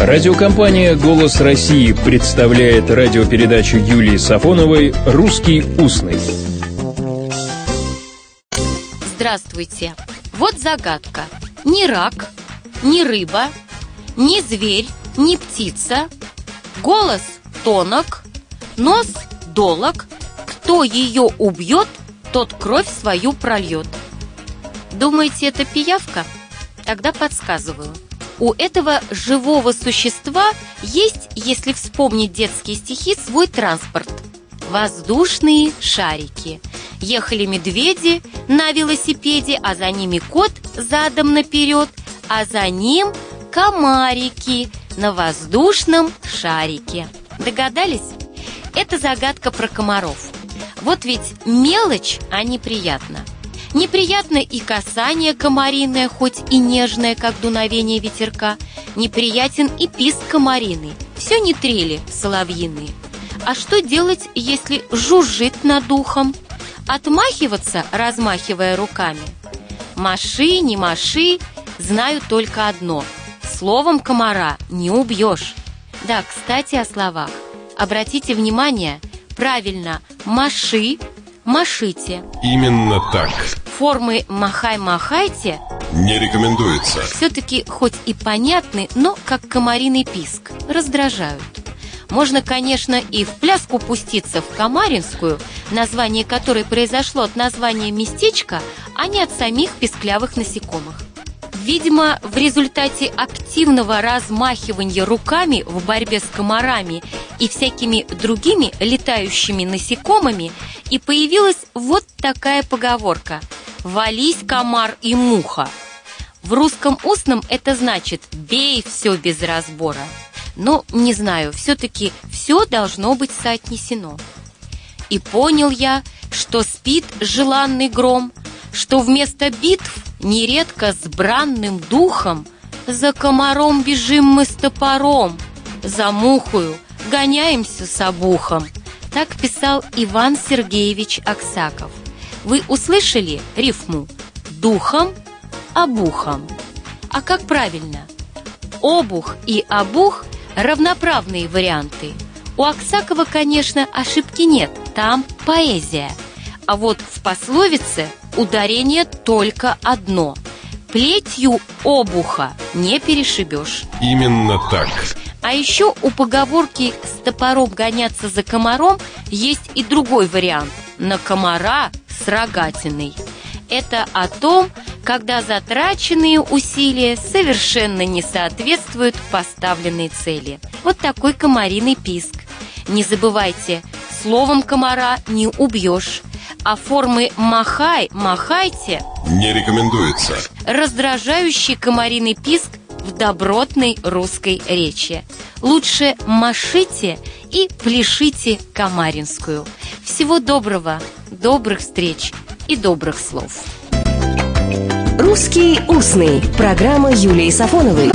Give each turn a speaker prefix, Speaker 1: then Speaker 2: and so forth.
Speaker 1: Радиокомпания «Голос России» представляет радиопередачу Юлии Сафоновой «Русский устный».
Speaker 2: Здравствуйте! Вот загадка. Ни рак, ни рыба, ни зверь, ни птица. Голос тонок, нос долог. Кто ее убьет, тот кровь свою прольет. Думаете, это пиявка? Тогда подсказываю. У этого живого существа есть, если вспомнить детские стихи, свой транспорт. Воздушные шарики. Ехали медведи на велосипеде, а за ними кот задом наперед, а за ним комарики на воздушном шарике. Догадались? Это загадка про комаров. Вот ведь мелочь, а неприятно. Неприятно и касание комариное, хоть и нежное, как дуновение ветерка. Неприятен и писк комариный. Все не трели соловьиные. А что делать, если жужжит над ухом? Отмахиваться, размахивая руками? Маши, не маши, знаю только одно. Словом комара не убьешь. Да, кстати, о словах. Обратите внимание, правильно, маши, машите.
Speaker 3: Именно так.
Speaker 2: Формы «махай-махайте»
Speaker 3: Не рекомендуется.
Speaker 2: все-таки хоть и понятны, но как комариный писк, раздражают. Можно, конечно, и в пляску пуститься в Камаринскую, название которой произошло от названия местечка, а не от самих писклявых насекомых. Видимо, в результате активного размахивания руками в борьбе с комарами и всякими другими летающими насекомыми и появилась вот такая поговорка «Вались, комар и муха». В русском устном это значит «бей все без разбора». Но, не знаю, все-таки все должно быть соотнесено. И понял я, что спит желанный гром, что вместо битв нередко с бранным духом за комаром бежим мы с топором, за мухою гоняемся с обухом. Так писал Иван Сергеевич Аксаков. Вы услышали рифму «духом», «обухом»? А как правильно? Обух и обух – равноправные варианты. У Аксакова, конечно, ошибки нет, там поэзия. А вот в пословице ударение только одно. Плетью обуха не перешибешь.
Speaker 3: Именно так.
Speaker 2: А еще у поговорки «с топором гоняться за комаром» есть и другой вариант «на комара с рогатиной». Это о том, когда затраченные усилия совершенно не соответствуют поставленной цели. Вот такой комариный писк. Не забывайте, словом комара не убьешь, а формы «махай», «махайте»
Speaker 3: Не рекомендуется.
Speaker 2: раздражающий комариный писк в добротной русской речи. Лучше машите и пляшите комаринскую. Всего доброго, добрых встреч и добрых слов.
Speaker 4: «Русский устный». Программа Юлии Сафоновой.